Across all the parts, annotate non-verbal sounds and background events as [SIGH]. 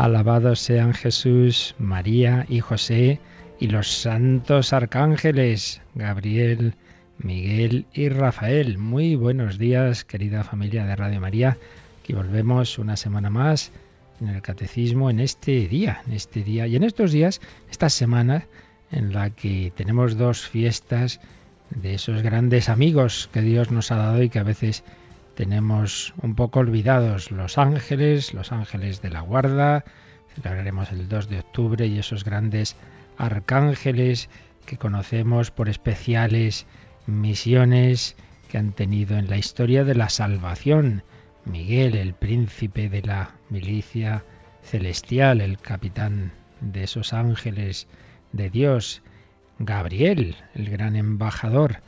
Alabados sean Jesús, María y José y los santos arcángeles, Gabriel, Miguel y Rafael. Muy buenos días, querida familia de Radio María. Aquí volvemos una semana más en el catecismo en este día, en este día y en estos días, esta semana en la que tenemos dos fiestas de esos grandes amigos que Dios nos ha dado y que a veces tenemos un poco olvidados los ángeles, los ángeles de la guarda, celebraremos el 2 de octubre y esos grandes arcángeles que conocemos por especiales misiones que han tenido en la historia de la salvación. Miguel, el príncipe de la milicia celestial, el capitán de esos ángeles de Dios. Gabriel, el gran embajador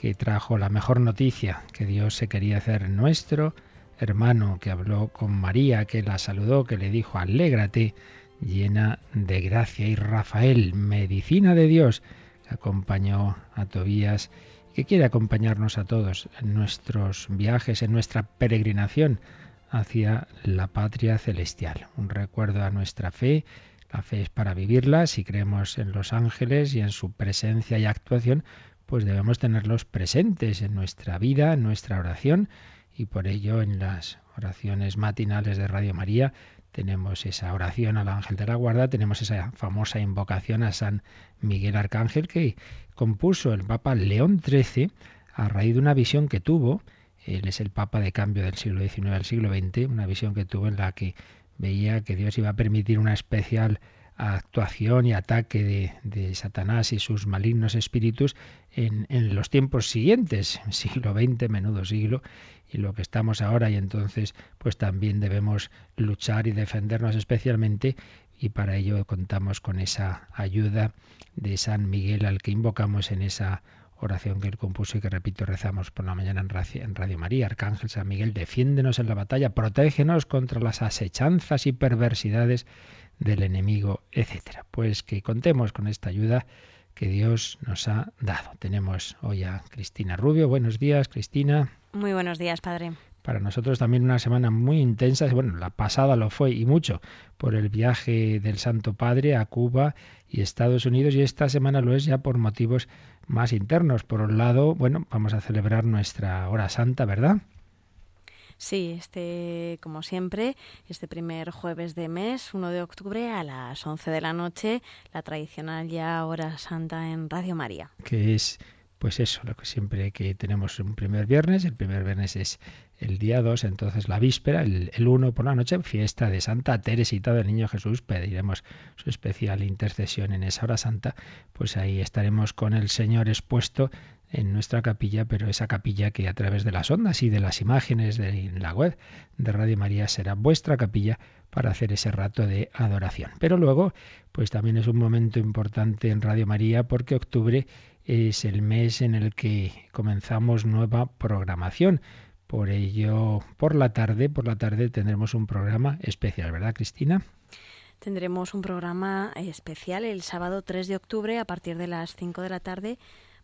que trajo la mejor noticia, que Dios se quería hacer nuestro hermano, que habló con María, que la saludó, que le dijo, alégrate, llena de gracia. Y Rafael, medicina de Dios, que acompañó a Tobías, que quiere acompañarnos a todos en nuestros viajes, en nuestra peregrinación hacia la patria celestial. Un recuerdo a nuestra fe. La fe es para vivirla. Si creemos en los ángeles y en su presencia y actuación, pues debemos tenerlos presentes en nuestra vida, en nuestra oración, y por ello en las oraciones matinales de Radio María tenemos esa oración al ángel de la guarda, tenemos esa famosa invocación a San Miguel Arcángel que compuso el Papa León XIII a raíz de una visión que tuvo, él es el Papa de cambio del siglo XIX al siglo XX, una visión que tuvo en la que veía que Dios iba a permitir una especial actuación y ataque de, Satanás y sus malignos espíritus en, en, los tiempos siguientes, [LAUGHS] siglo XX, menudo siglo, y lo que estamos ahora, y entonces pues también debemos luchar y defendernos especialmente, y para ello contamos con esa ayuda de San Miguel al que invocamos en esa oración que él compuso y que repito rezamos por la mañana en Radio María. Arcángel San Miguel, defiéndenos en la batalla, protégenos contra las asechanzas y perversidades del enemigo, etcétera. Pues que contemos con esta ayuda que Dios nos ha dado. Tenemos hoy a Cristina Rubio. Buenos días, Cristina. Muy buenos días, padre. Para nosotros también una semana muy intensa, bueno, la pasada lo fue y mucho por el viaje del Santo Padre a Cuba y Estados Unidos y esta semana lo es ya por motivos más internos. Por un lado, bueno, vamos a celebrar nuestra hora santa, ¿verdad? Sí, este, como siempre, este primer jueves de mes, 1 de octubre, a las 11 de la noche, la tradicional ya hora santa en Radio María. Que es, pues eso, lo que siempre que tenemos un primer viernes, el primer viernes es el día 2, entonces la víspera, el, 1 por la noche, fiesta de Santa Teresita del Niño Jesús, pediremos su especial intercesión en esa hora santa, pues ahí estaremos con el Señor expuesto en nuestra capilla, pero esa capilla que a través de las ondas y de las imágenes de la web de Radio María será vuestra capilla para hacer ese rato de adoración. Pero luego, pues también es un momento importante en Radio María porque octubre es el mes en el que comenzamos nueva programación. Por ello, por la tarde, por la tarde tendremos un programa especial, ¿verdad, Cristina? Tendremos un programa especial el sábado 3 de octubre a partir de las 5 de la tarde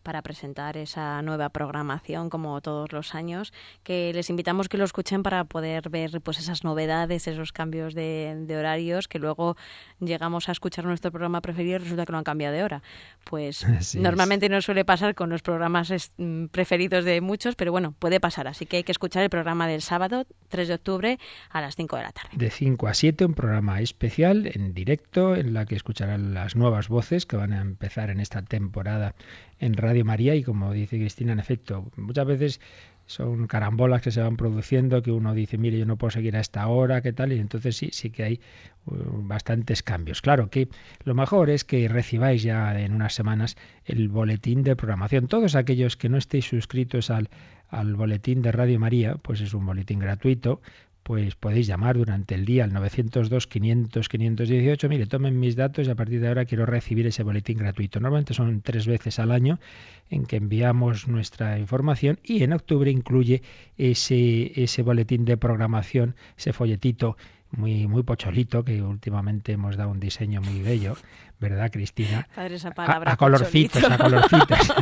para presentar esa nueva programación como todos los años, que les invitamos que lo escuchen para poder ver pues esas novedades, esos cambios de, horarios, que luego llegamos a escuchar nuestro programa preferido y resulta que lo han cambiado de hora. Pues [LAUGHS] normalmente no suele pasar con los programas mm, preferidos de muchos, pero bueno, puede pasar, así que hay que escuchar el programa del sábado 3 de octubre a las 5 de la tarde. De 5 a 7, un programa especial en directo en la que escucharán las nuevas voces que van a empezar en esta temporada en Radio María y como dice Cristina, en efecto, muchas veces son carambolas que se van produciendo, que uno dice, mire, yo no puedo seguir a esta hora, qué tal, y entonces sí, sí que hay uh, bastantes cambios. Claro que lo mejor es que recibáis ya en unas semanas el boletín de programación. Todos aquellos que no estéis suscritos al, al boletín de Radio María, pues es un boletín gratuito, pues podéis llamar durante el día al 902-500-518. Mire, tomen mis datos y a partir de ahora quiero recibir ese boletín gratuito. Normalmente son tres veces al año en que enviamos nuestra información y en octubre incluye ese, ese boletín de programación, ese folletito muy, muy pocholito, que últimamente hemos dado un diseño muy bello, ¿verdad, Cristina? Padre, esa palabra. A, colorcitos, a colorcitos. [LAUGHS]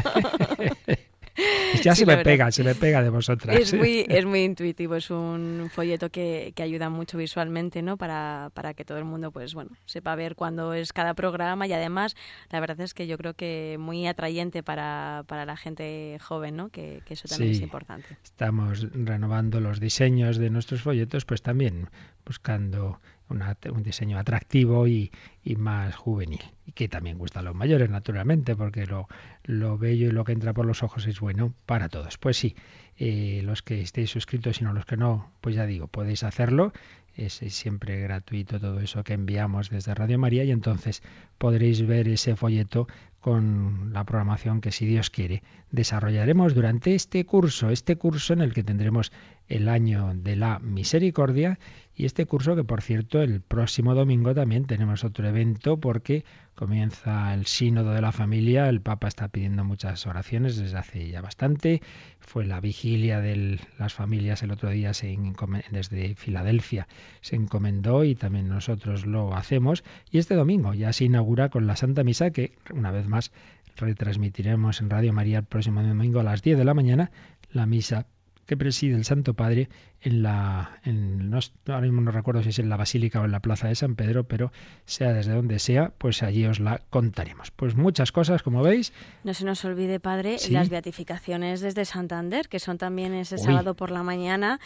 [LAUGHS] [LAUGHS] ya se me pega, se me pega de vosotras. Es muy, [LAUGHS] es muy intuitivo, es un folleto que, que ayuda mucho visualmente, ¿no? Para, para, que todo el mundo, pues bueno, sepa ver cuándo es cada programa y además, la verdad es que yo creo que muy atrayente para, para la gente joven, ¿no? Que, que eso también es importante. Estamos renovando los diseños de nuestros folletos, pues también buscando un diseño atractivo y, más juvenil. Y que también gusta a los mayores, naturalmente, porque lo, lo bello y lo que entra por los ojos es bueno para todos. Pues sí, eh, los que estéis suscritos y no los que no, pues ya digo, podéis hacerlo. Es, es, siempre gratuito todo eso que enviamos desde Radio María y entonces podréis ver ese folleto con la programación que, si Dios quiere, desarrollaremos durante este curso, este curso en el que tendremos el año de la misericordia y este curso que, por cierto, el próximo domingo también tenemos otro evento porque comienza el sínodo de la familia, el Papa está pidiendo muchas oraciones desde hace ya bastante, fue la vigilia de las familias el otro día desde Filadelfia se encomendó y también nosotros lo hacemos. Y este domingo ya se inaugura con la Santa Misa que una vez más retransmitiremos en Radio María el próximo domingo a las 10 de la mañana la misa que preside el Santo Padre en la, en, no, ahora mismo no recuerdo si es en la Basílica o en la Plaza de San Pedro, pero sea desde donde sea, pues allí os la contaremos. Pues muchas cosas, como veis. No se nos olvide, Padre, las beatificaciones desde Santander, que son también ese sábado por la mañana.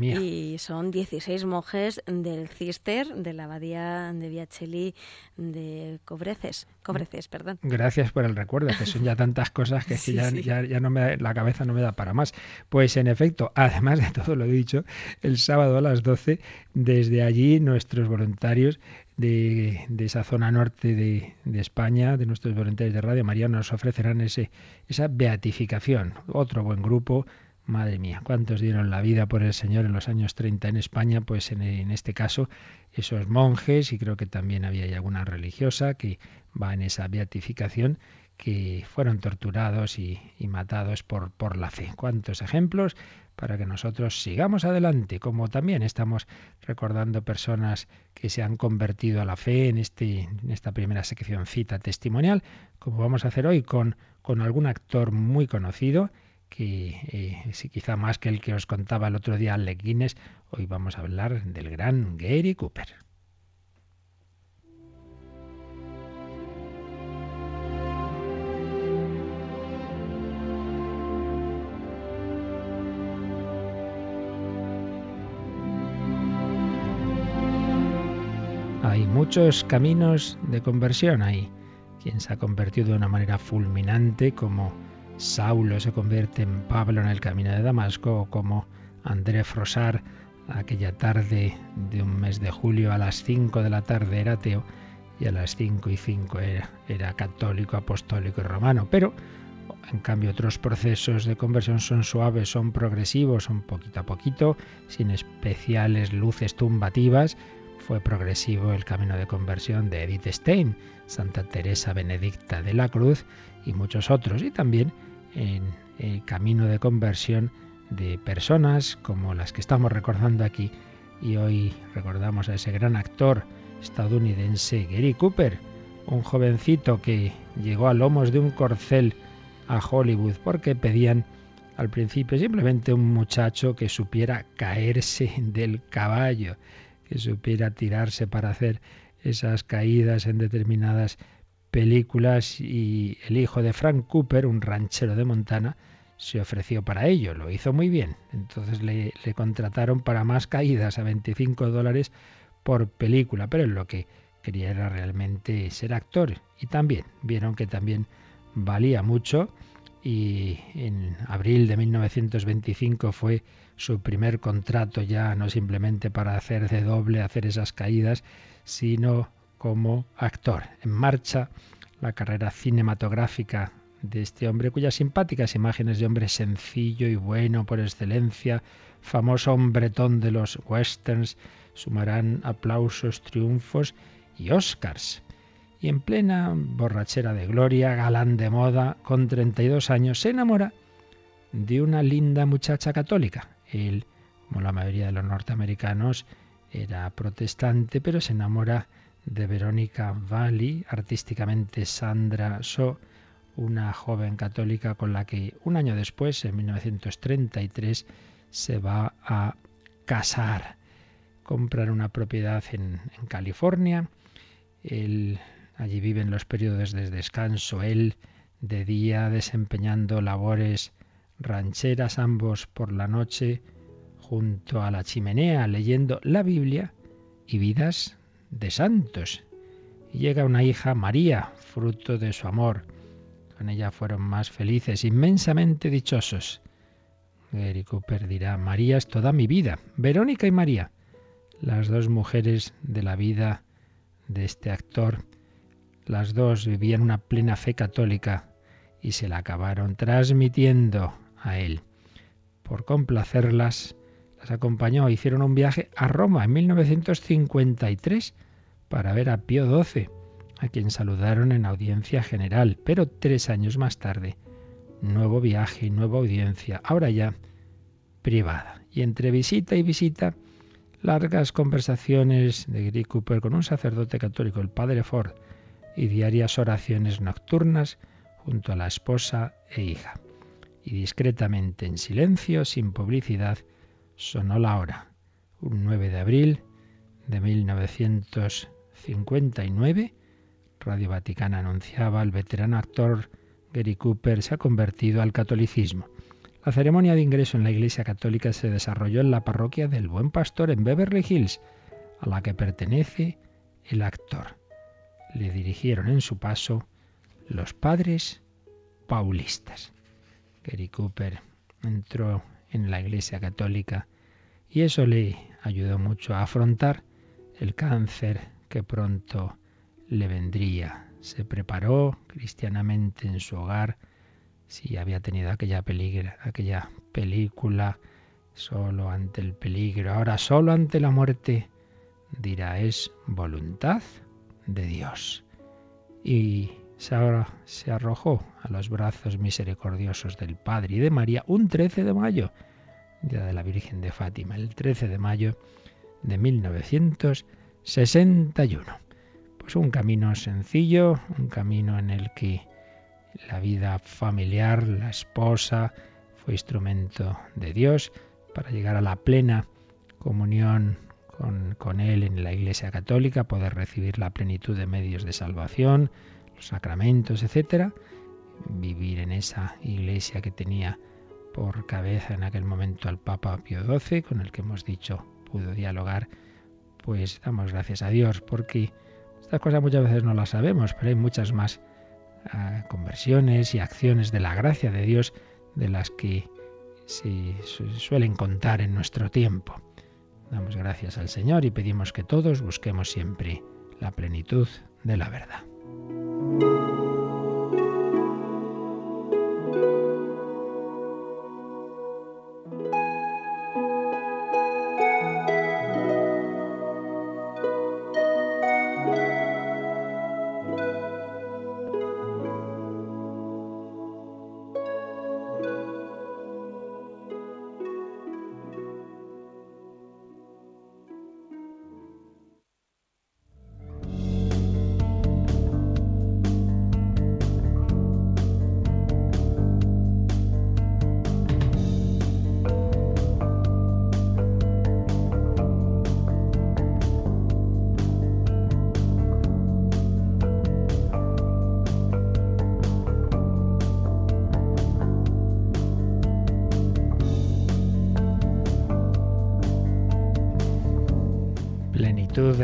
Y son 16 monjes del Cister, de la Abadía de Viacheli de Cobreces. Cobreces, perdón. Gracias por el recuerdo, que son ya [LAUGHS] tantas cosas que, ya, ya, no me, la cabeza no me da para más. Pues en efecto, además de todo lo dicho, el sábado a las 12. Desde allí nuestros voluntarios de, esa zona norte de, España, de nuestros voluntarios de Radio María, nos ofrecerán ese, esa beatificación. Otro buen grupo. Madre mía, ¿cuántos dieron la vida por el Señor en los años 30 en España? Pues en, este caso, esos monjes, y creo que también había alguna religiosa que va en esa beatificación, que fueron torturados y, y, matados por, por la fe. ¿Cuántos ejemplos para que nosotros sigamos adelante, como también estamos recordando personas que se han convertido a la fe en, este, en esta primera sección cita testimonial, como vamos a hacer hoy con, con algún actor muy conocido, que eh, si quizá más que el que os contaba el otro día Alec Guinness, hoy vamos a hablar del gran Gary Cooper. Hay muchos caminos de conversión ahí. Quien se ha convertido de una manera fulminante, como Saulo se convierte en Pablo en el camino de Damasco, o como André Frosar aquella tarde de un mes de julio a las 5 de la tarde era ateo y a las 5 y 5 era, era católico, apostólico y romano. Pero en cambio, otros procesos de conversión son suaves, son progresivos, son poquito a poquito, sin especiales luces tumbativas, fue progresivo el camino de conversión de Edith Stein, Santa Teresa Benedicta de la Cruz y muchos otros, y también en el camino de conversión de personas como las que estamos recordando aquí, y hoy recordamos a ese gran actor estadounidense Gary Cooper, un jovencito que llegó a lomos de un corcel a Hollywood porque pedían al principio simplemente un muchacho que supiera caerse [LAUGHS] del caballo que supiera tirarse para hacer esas caídas en determinadas películas y el hijo de Frank Cooper, un ranchero de Montana, se ofreció para ello, lo hizo muy bien. Entonces le, contrataron para más caídas a 25 dólares por película, pero lo que quería era realmente ser actor y también vieron que también valía mucho y en abril de 1925 fue su primer contrato ya no simplemente para hacer de doble, hacer esas caídas, sino como actor. En marcha la carrera cinematográfica de este hombre cuyas simpáticas imágenes de hombre sencillo y bueno por excelencia, famoso hombretón de los westerns, sumarán aplausos, triunfos y Oscars. Y en plena borrachera de gloria, galán de moda, con 32 años, se enamora de una linda muchacha católica. Él, como la mayoría de los norteamericanos, era protestante, pero se enamora de Verónica Valli, artísticamente Sandra So, una joven católica con la que un año después, en 1933, se va a casar. Compran una propiedad en, California. allí viven los periodos de descanso. Él de día desempeñando labores rancheras, ambos por la noche junto a la chimenea leyendo la Biblia y vidas de santos. Y llega una hija, María, fruto de su amor. Con ella fueron más felices, inmensamente dichosos. Gary Cooper dirá, María es toda mi vida. Verónica y María, las dos mujeres de la vida de este actor, las dos vivían una plena fe católica y se la acabaron transmitiendo a él. Por complacerlas, las acompañó, hicieron un viaje a Roma en 1953 para ver a Pío XII, a quien saludaron en audiencia general, pero tres años más tarde, nuevo viaje y nueva audiencia, ahora ya privada. Y entre visita y visita, largas conversaciones de Gary Cooper con un sacerdote católico, el padre Ford, y diarias oraciones nocturnas junto a la esposa e hija. Y discretamente, en silencio, sin publicidad, sonó la hora. Un 9 de abril de 1900 59, Radio Vaticana anunciaba el veterano actor Gary Cooper se ha convertido al catolicismo. La ceremonia de ingreso en la Iglesia Católica se desarrolló en la parroquia del Buen Pastor en Beverly Hills, a la que pertenece el actor. Le dirigieron en su paso los padres paulistas. Gary Cooper entró en la Iglesia Católica y eso le ayudó mucho a afrontar el cáncer que pronto le vendría. Se preparó cristianamente en su hogar, si había tenido aquella, aquella película, solo ante el peligro, ahora solo ante la muerte, dirá es voluntad de Dios. Y se arrojó a los brazos misericordiosos del Padre y de María un 13 de mayo, día de la Virgen de Fátima, el 13 de mayo de 1900 61. Pues un camino sencillo, un camino en el que la vida familiar, la esposa, fue instrumento de Dios para llegar a la plena comunión con, con, Él en la Iglesia Católica, poder recibir la plenitud de medios de salvación, los sacramentos, etc. Vivir en esa iglesia que tenía por cabeza en aquel momento al Papa Pío XII, con el que hemos dicho pudo dialogar pues damos gracias a Dios, porque estas cosas muchas veces no las sabemos, pero hay muchas más ah, conversiones y acciones de la gracia de Dios de las que se suelen contar en nuestro tiempo. Damos gracias al Señor y pedimos que todos busquemos siempre la plenitud de la verdad. thank you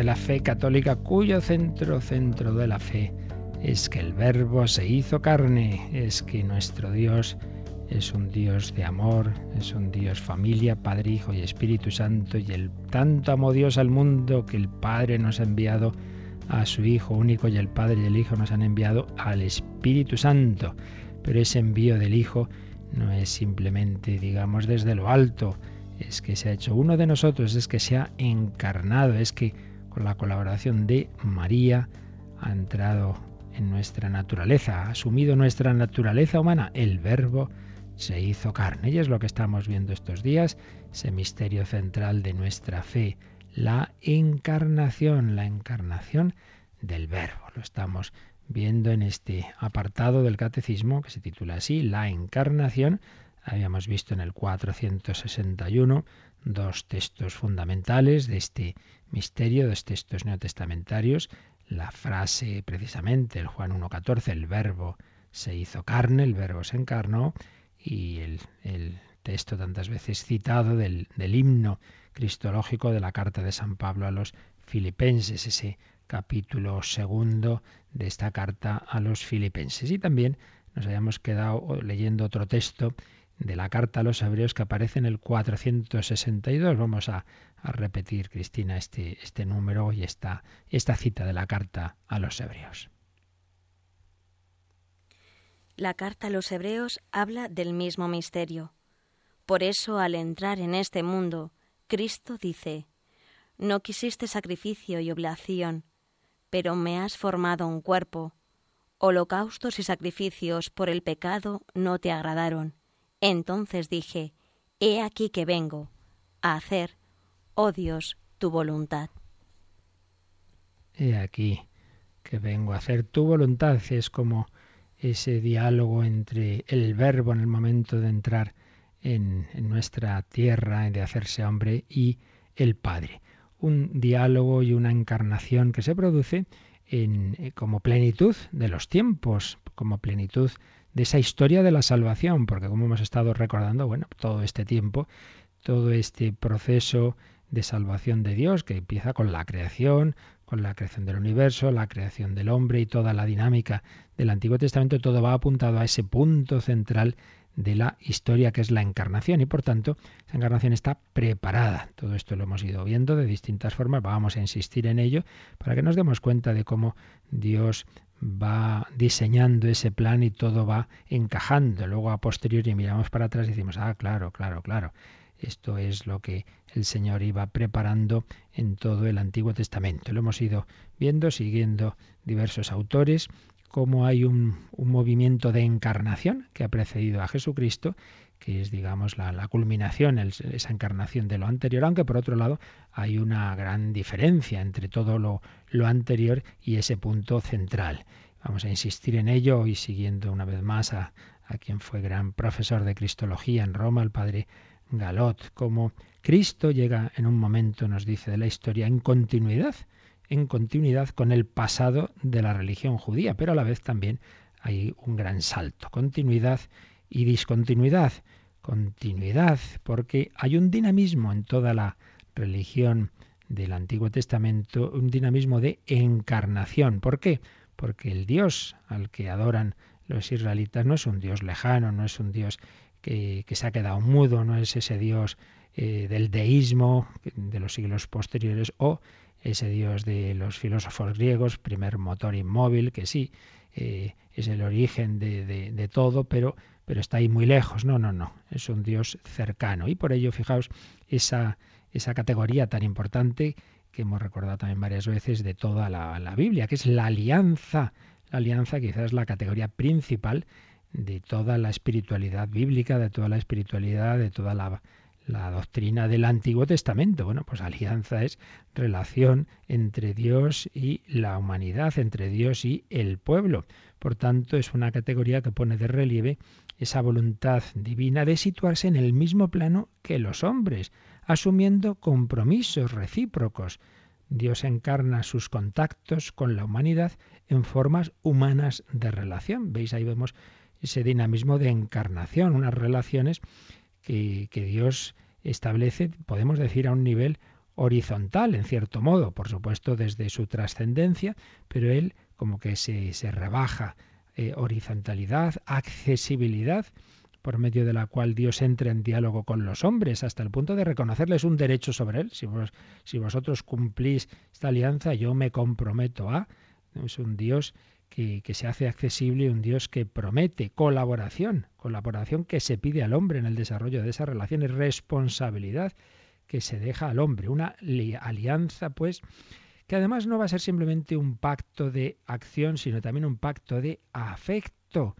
de la fe católica, cuyo centro, centro de la fe, es que el Verbo se hizo carne, es que nuestro Dios es un Dios de amor, es un Dios familia, Padre, Hijo y Espíritu Santo, y el tanto amó Dios al mundo que el Padre nos ha enviado a su Hijo único y el Padre y el Hijo nos han enviado al Espíritu Santo. Pero ese envío del Hijo no es simplemente, digamos, desde lo alto, es que se ha hecho uno de nosotros, es que se ha encarnado, es que con la colaboración de María ha entrado en nuestra naturaleza, ha asumido nuestra naturaleza humana, el verbo se hizo carne. Y es lo que estamos viendo estos días, ese misterio central de nuestra fe, la encarnación, la encarnación del verbo. Lo estamos viendo en este apartado del catecismo que se titula así, la encarnación. Habíamos visto en el 461 dos textos fundamentales de este misterio, dos textos neotestamentarios. La frase precisamente, el Juan 1.14, el verbo se hizo carne, el verbo se encarnó, y el, texto tantas veces citado del, del himno cristológico de la carta de San Pablo a los filipenses, ese capítulo segundo de esta carta a los filipenses. Y también nos habíamos quedado leyendo otro texto de la carta a los hebreos que aparece en el 462. Vamos a, a repetir, Cristina, este, este número y esta, esta cita de la carta a los hebreos. La carta a los hebreos habla del mismo misterio. Por eso, al entrar en este mundo, Cristo dice, No quisiste sacrificio y oblación, pero me has formado un cuerpo. Holocaustos y sacrificios por el pecado no te agradaron. Entonces dije, He aquí que vengo a hacer, oh Dios, tu voluntad. He aquí que vengo a hacer tu voluntad. Es como ese diálogo entre el verbo en el momento de entrar en, nuestra tierra, de hacerse hombre, y el Padre. Un diálogo y una encarnación que se produce en, eh, como plenitud de los tiempos, como plenitud de esa historia de la salvación, porque como hemos estado recordando, bueno, todo este tiempo, todo este proceso de salvación de Dios que empieza con la creación, con la creación del universo, la creación del hombre y toda la dinámica del Antiguo Testamento, todo va apuntado a ese punto central de la historia que es la encarnación y por tanto esa encarnación está preparada. Todo esto lo hemos ido viendo de distintas formas, vamos a insistir en ello para que nos demos cuenta de cómo Dios va diseñando ese plan y todo va encajando. Luego a posteriori miramos para atrás y decimos, ah, claro, claro, claro. Esto es lo que el Señor iba preparando en todo el Antiguo Testamento. Lo hemos ido viendo, siguiendo diversos autores, cómo hay un, movimiento de encarnación que ha precedido a Jesucristo, que es, digamos, la, culminación, esa encarnación de lo anterior, aunque por otro lado hay una gran diferencia entre todo lo, anterior y ese punto central. Vamos a insistir en ello y siguiendo una vez más a, a quien fue gran profesor de Cristología en Roma, el padre Galot, como Cristo llega en un momento, nos dice de la historia, en continuidad en continuidad con el pasado de la religión judía, pero a la vez también hay un gran salto, continuidad y discontinuidad. Continuidad, porque hay un dinamismo en toda la religión del Antiguo Testamento, un dinamismo de encarnación. ¿Por qué? Porque el Dios al que adoran los israelitas no es un Dios lejano, no es un Dios que, se ha quedado mudo, no es ese Dios eh, del deísmo de los siglos posteriores o ese dios de los filósofos griegos, primer motor inmóvil, que sí, eh, es el origen de, de, todo, pero, pero está ahí muy lejos. No, no, no, es un dios cercano. Y por ello, fijaos, esa, esa categoría tan importante que hemos recordado también varias veces de toda la, la Biblia, que es la alianza. La alianza quizás es la categoría principal de toda la espiritualidad bíblica, de toda la espiritualidad, de toda la la doctrina del Antiguo Testamento. Bueno, pues alianza es relación entre Dios y la humanidad, entre Dios y el pueblo. Por tanto, es una categoría que pone de relieve esa voluntad divina de situarse en el mismo plano que los hombres, asumiendo compromisos recíprocos. Dios encarna sus contactos con la humanidad en formas humanas de relación. ¿Veis? Ahí vemos ese dinamismo de encarnación, unas relaciones que, Dios establece, podemos decir, a un nivel horizontal, en cierto modo, por supuesto desde su trascendencia, pero Él como que se, se rebaja eh, horizontalidad, accesibilidad, por medio de la cual Dios entra en diálogo con los hombres, hasta el punto de reconocerles un derecho sobre él. Si, si vosotros cumplís esta alianza, yo me comprometo a. Es un Dios que, se hace accesible, un Dios que promete colaboración, colaboración que se pide al hombre en el desarrollo de esas relaciones, responsabilidad que se deja al hombre, una alianza, pues, que además no va a ser simplemente un pacto de acción, sino también un pacto de afecto,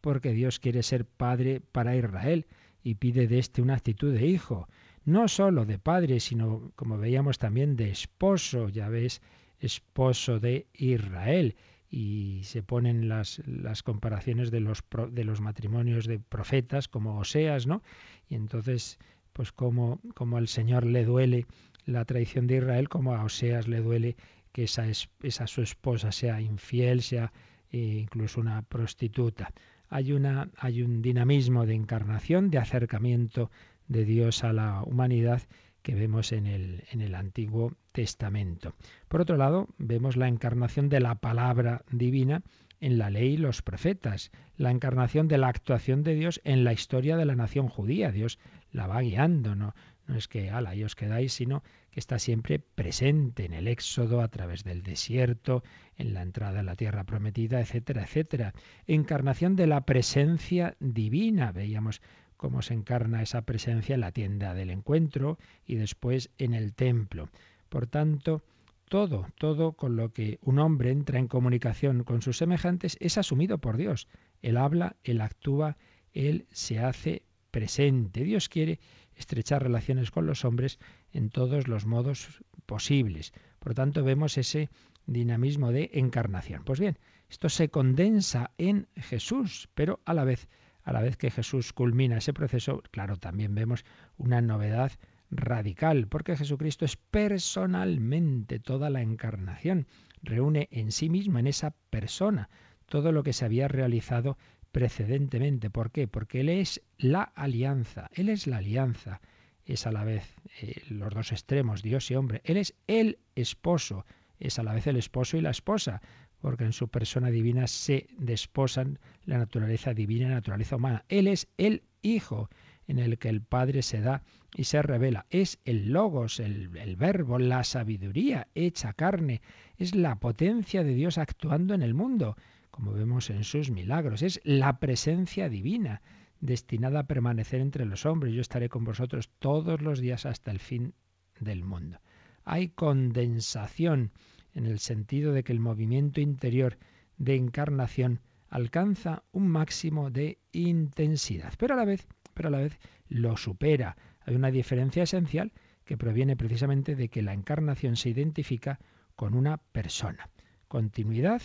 porque Dios quiere ser padre para Israel y pide de éste una actitud de hijo, no sólo de padre, sino, como veíamos también, de esposo, ya ves, esposo de Israel. Y se ponen las, las comparaciones de los, de los matrimonios de profetas como Oseas, ¿no? Y entonces, pues como, como al Señor le duele la traición de Israel, como a Oseas le duele que esa, esa su esposa sea infiel, sea eh, incluso una prostituta. Hay, una, hay un dinamismo de encarnación, de acercamiento de Dios a la humanidad que vemos en el, en el Antiguo Testamento. Por otro lado, vemos la encarnación de la palabra divina en la ley y los profetas, la encarnación de la actuación de Dios en la historia de la nación judía. Dios la va guiando, no, no es que, ala, y os quedáis, sino que está siempre presente en el éxodo, a través del desierto, en la entrada a la tierra prometida, etcétera, etcétera. Encarnación de la presencia divina. Veíamos cómo se encarna esa presencia en la tienda del encuentro y después en el templo. Por tanto, todo, todo con lo que un hombre entra en comunicación con sus semejantes es asumido por Dios. Él habla, él actúa, él se hace presente. Dios quiere estrechar relaciones con los hombres en todos los modos posibles. Por tanto, vemos ese dinamismo de encarnación. Pues bien, esto se condensa en Jesús, pero a la vez, a la vez que Jesús culmina ese proceso, claro, también vemos una novedad radical, porque Jesucristo es personalmente toda la encarnación, reúne en sí mismo, en esa persona, todo lo que se había realizado precedentemente. ¿Por qué? Porque Él es la alianza, Él es la alianza, es a la vez eh, los dos extremos, Dios y hombre. Él es el esposo, es a la vez el esposo y la esposa, porque en su persona divina se desposan la naturaleza divina y la naturaleza humana. Él es el Hijo, en el que el Padre se da y se revela. Es el logos, el, verbo, la sabiduría hecha carne. Es la potencia de Dios actuando en el mundo como vemos en sus milagros. Es la presencia divina destinada a permanecer entre los hombres. Yo estaré con vosotros todos los días hasta el fin del mundo. Hay condensación en el sentido de que el movimiento interior de encarnación alcanza un máximo de intensidad, pero a la vez, pero a la vez lo supera. Hay una diferencia esencial que proviene precisamente de que la encarnación se identifica con una persona. Continuidad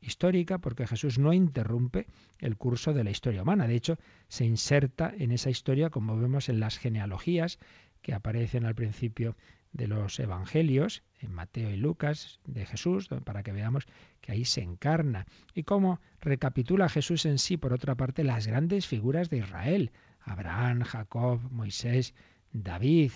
histórica porque Jesús no interrumpe el curso de la historia humana. De hecho, se inserta en esa historia como vemos en las genealogías que aparecen al principio de los evangelios, en Mateo y Lucas, de Jesús, para que veamos que ahí se encarna. Y cómo recapitula Jesús en sí, por otra parte, las grandes figuras de Israel, Abraham, Jacob, Moisés, David.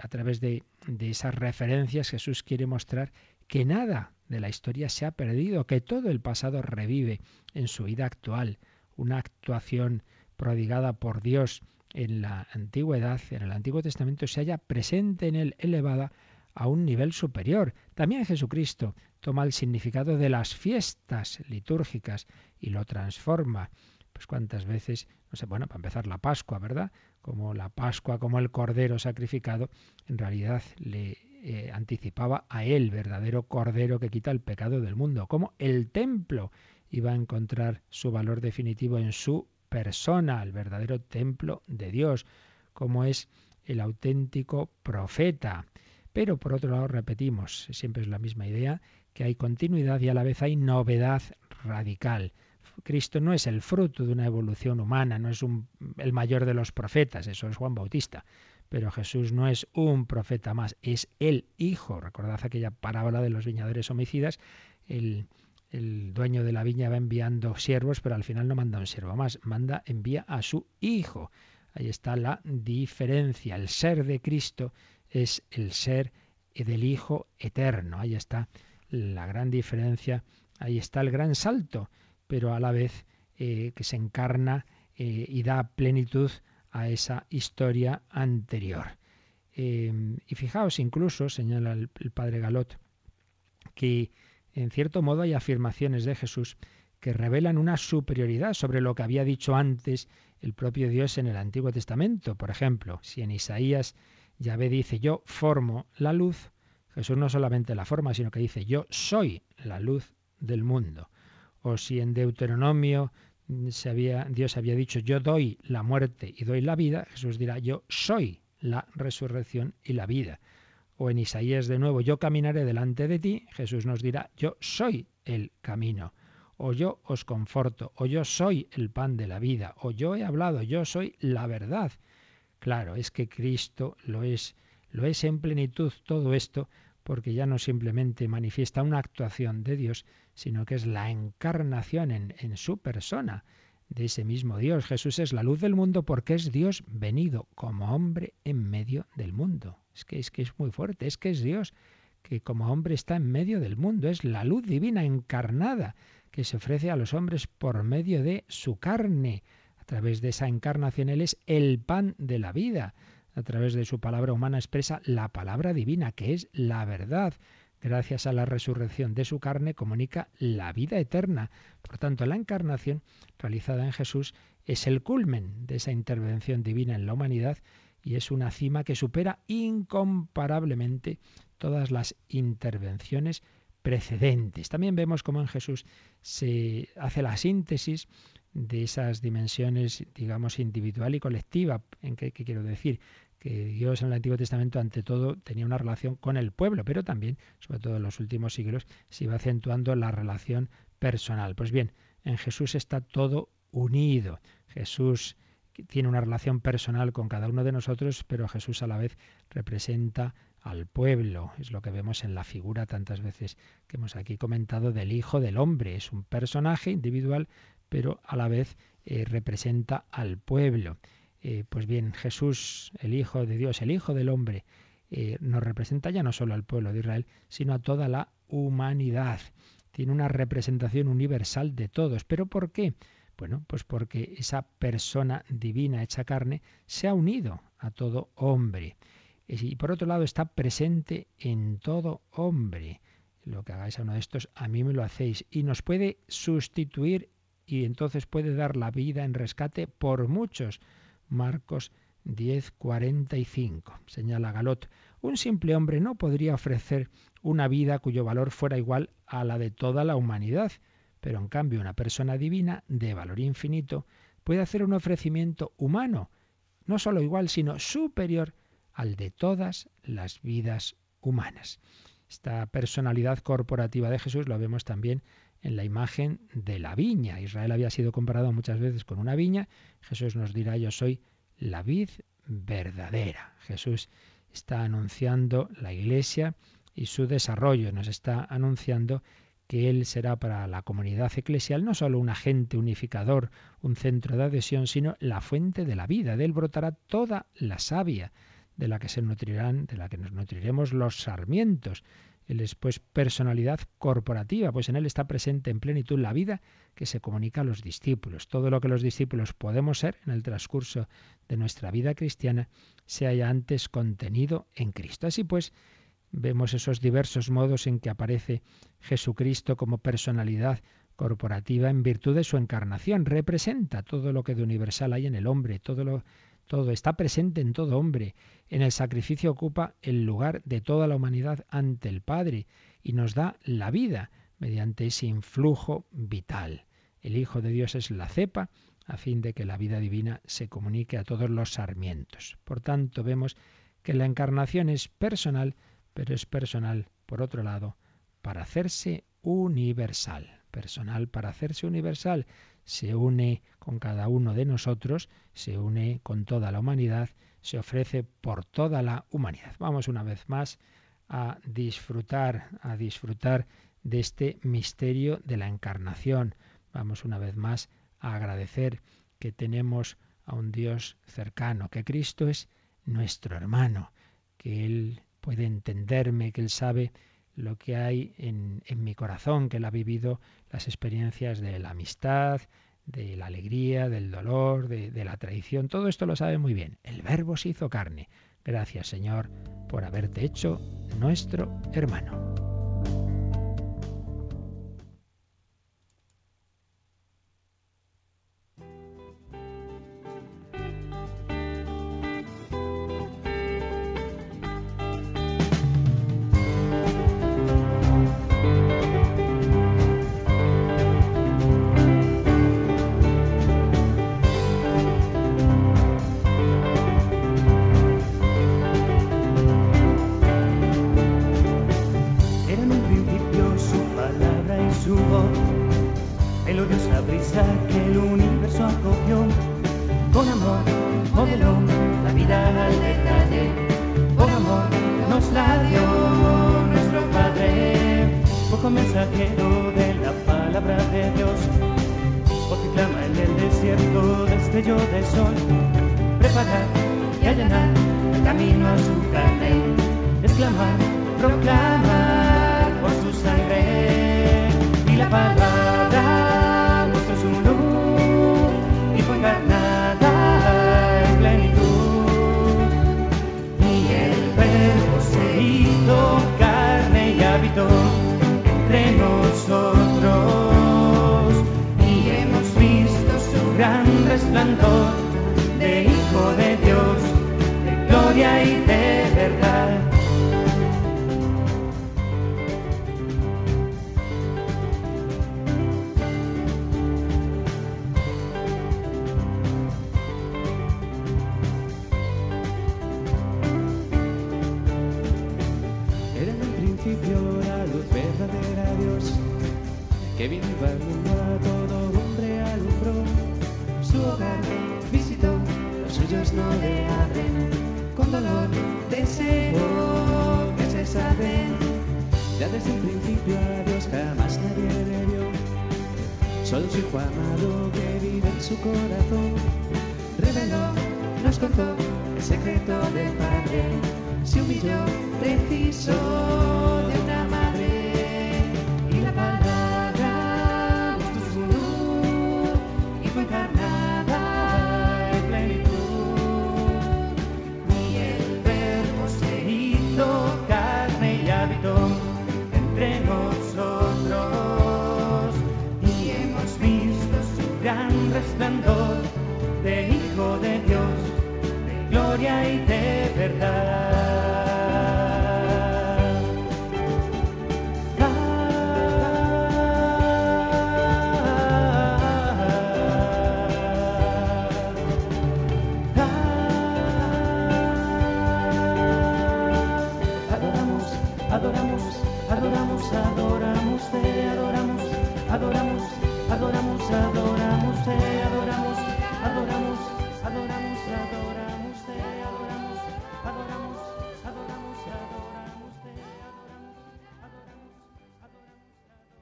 A través de, de esas referencias Jesús quiere mostrar que nada de la historia se ha perdido, que todo el pasado revive en su vida actual, una actuación prodigada por Dios en la antigüedad, en el Antiguo Testamento, se halla presente en él, elevada a un nivel superior. También Jesucristo toma el significado de las fiestas litúrgicas y lo transforma. Pues cuántas veces, no sé, bueno, para empezar la Pascua, ¿verdad? Como la Pascua, como el Cordero sacrificado, en realidad le eh, anticipaba a él, verdadero Cordero que quita el pecado del mundo, como el templo iba a encontrar su valor definitivo en su persona, el verdadero templo de Dios, como es el auténtico profeta. Pero por otro lado, repetimos, siempre es la misma idea, que hay continuidad y a la vez hay novedad radical. Cristo no es el fruto de una evolución humana, no es el mayor de los profetas, eso es Juan Bautista, pero Jesús no es un profeta más, es el Hijo. Recordad aquella parábola de los viñadores homicidas. El, el dueño de la viña va enviando siervos, pero al final no manda un siervo más, manda, envía a su Hijo. Ahí está la diferencia. El ser de Cristo es el ser del Hijo eterno. Ahí está la gran diferencia Ahí está el gran salto, pero a la vez eh, que se encarna eh, y da plenitud a esa historia anterior. Eh, y fijaos, incluso, señala el, el padre Galot, que en cierto modo hay afirmaciones de Jesús que revelan una superioridad sobre lo que había dicho antes el propio Dios en el Antiguo Testamento. Por ejemplo, si en Isaías Yahvé dice yo formo la luz, Jesús no solamente la forma, sino que dice yo soy la luz del mundo. O si en Deuteronomio se había, Dios había dicho yo doy la muerte y doy la vida, Jesús dirá yo soy la resurrección y la vida. O en Isaías de nuevo yo caminaré delante de ti, Jesús nos dirá yo soy el camino. O yo os conforto, o yo soy el pan de la vida, o yo he hablado, yo soy la verdad. Claro, es que Cristo lo es, lo es en plenitud todo esto, porque ya no simplemente manifiesta una actuación de Dios, sino que es la encarnación en, en su persona de ese mismo Dios. Jesús es la luz del mundo porque es Dios venido como hombre en medio del mundo. Es que es que es muy fuerte, es que es Dios que como hombre está en medio del mundo, es la luz divina encarnada que se ofrece a los hombres por medio de su carne. A través de esa encarnación Él es el pan de la vida. A través de su palabra humana expresa la palabra divina, que es la verdad. Gracias a la resurrección de su carne comunica la vida eterna. Por tanto, la encarnación realizada en Jesús es el culmen de esa intervención divina en la humanidad y es una cima que supera incomparablemente todas las intervenciones precedentes. También vemos cómo en Jesús se hace la síntesis de esas dimensiones, digamos, individual y colectiva. ¿En qué, quiero decir? Que Dios en el Antiguo Testamento, ante todo, tenía una relación con el pueblo, pero también, sobre todo en los últimos siglos, se iba acentuando la relación personal. Pues bien, en Jesús está todo unido. Jesús tiene una relación personal con cada uno de nosotros, pero Jesús a la vez representa al pueblo. Es lo que vemos en la figura tantas veces que hemos aquí comentado del Hijo del Hombre. Es un personaje individual, pero a la vez eh, representa al pueblo. Eh, pues bien, Jesús, el Hijo de Dios, el Hijo del Hombre, eh, nos representa ya no solo al pueblo de Israel, sino a toda la humanidad. Tiene una representación universal de todos. ¿Pero por qué? Bueno, pues porque esa persona divina hecha carne se ha unido a todo hombre. Y por otro lado está presente en todo hombre. Lo que hagáis a uno de estos, a mí me lo hacéis. Y nos puede sustituir y entonces puede dar la vida en rescate por muchos. Marcos 10:45. Señala Galot, un simple hombre no podría ofrecer una vida cuyo valor fuera igual a la de toda la humanidad. Pero en cambio una persona divina de valor infinito puede hacer un ofrecimiento humano, no solo igual, sino superior al de todas las vidas humanas. Esta personalidad corporativa de Jesús lo vemos también en la imagen de la viña. Israel había sido comparado muchas veces con una viña. Jesús nos dirá, yo soy la vid verdadera. Jesús está anunciando la iglesia y su desarrollo. Nos está anunciando que Él será para la comunidad eclesial no solo un agente unificador, un centro de adhesión, sino la fuente de la vida. De Él brotará toda la savia, de la que se nutrirán, de la que nos nutriremos los sarmientos. Él es pues personalidad corporativa, pues en Él está presente en plenitud la vida que se comunica a los discípulos. Todo lo que los discípulos podemos ser en el transcurso de nuestra vida cristiana se haya antes contenido en Cristo. Así pues, Vemos esos diversos modos en que aparece Jesucristo como personalidad corporativa en virtud de su encarnación. Representa todo lo que de universal hay en el hombre, todo lo todo está presente en todo hombre. En el sacrificio ocupa el lugar de toda la humanidad ante el Padre y nos da la vida mediante ese influjo vital. El Hijo de Dios es la cepa a fin de que la vida divina se comunique a todos los sarmientos. Por tanto, vemos que la encarnación es personal, pero es personal, por otro lado, para hacerse universal. Personal para hacerse universal. Se une con cada uno de nosotros, se une con toda la humanidad, se ofrece por toda la humanidad. Vamos una vez más a disfrutar, a disfrutar de este misterio de la encarnación. Vamos una vez más a agradecer que tenemos a un Dios cercano, que Cristo es nuestro hermano, que Él puede entenderme, que Él sabe lo que hay en, mi corazón, que él ha vivido las experiencias de la amistad, de la alegría, del dolor, de, de la traición. Todo esto lo sabe muy bien. El verbo se hizo carne. Gracias Señor por haberte hecho nuestro hermano. Solo su hijo amado que vive en su corazón. Reveló, nos contó el secreto del Padre, se humilló preciso de una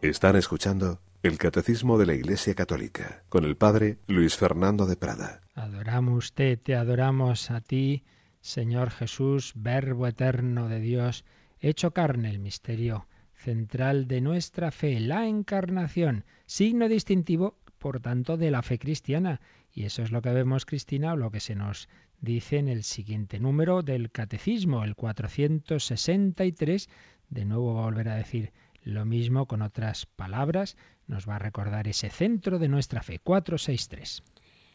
Están escuchando el Catecismo de la Iglesia Católica con el Padre Luis Fernando de Prada. Adoramos te, te adoramos a ti, Señor Jesús, Verbo eterno de Dios, hecho carne, el misterio central de nuestra fe, la encarnación, signo distintivo, por tanto, de la fe cristiana. Y eso es lo que vemos, Cristina, lo que se nos dice en el siguiente número del Catecismo, el 463. De nuevo va a volver a decir lo mismo con otras palabras, nos va a recordar ese centro de nuestra fe. 463.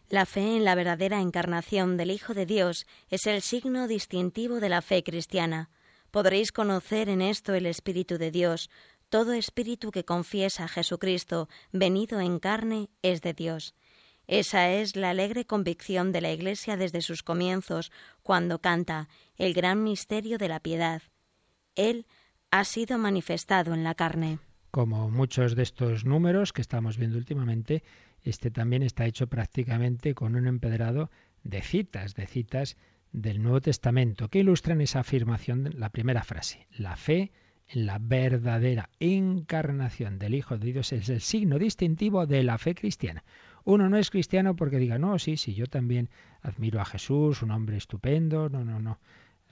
La fe en la verdadera encarnación del Hijo de Dios es el signo distintivo de la fe cristiana. Podréis conocer en esto el Espíritu de Dios. Todo espíritu que confiesa a Jesucristo venido en carne es de Dios. Esa es la alegre convicción de la Iglesia desde sus comienzos, cuando canta el gran misterio de la piedad. Él ha sido manifestado en la carne. Como muchos de estos números que estamos viendo últimamente, este también está hecho prácticamente con un empedrado de citas, de citas del Nuevo Testamento, que ilustran esa afirmación, la primera frase, la fe en la verdadera encarnación del Hijo de Dios es el signo distintivo de la fe cristiana. Uno no es cristiano porque diga, no, sí, sí, yo también admiro a Jesús, un hombre estupendo, no, no, no.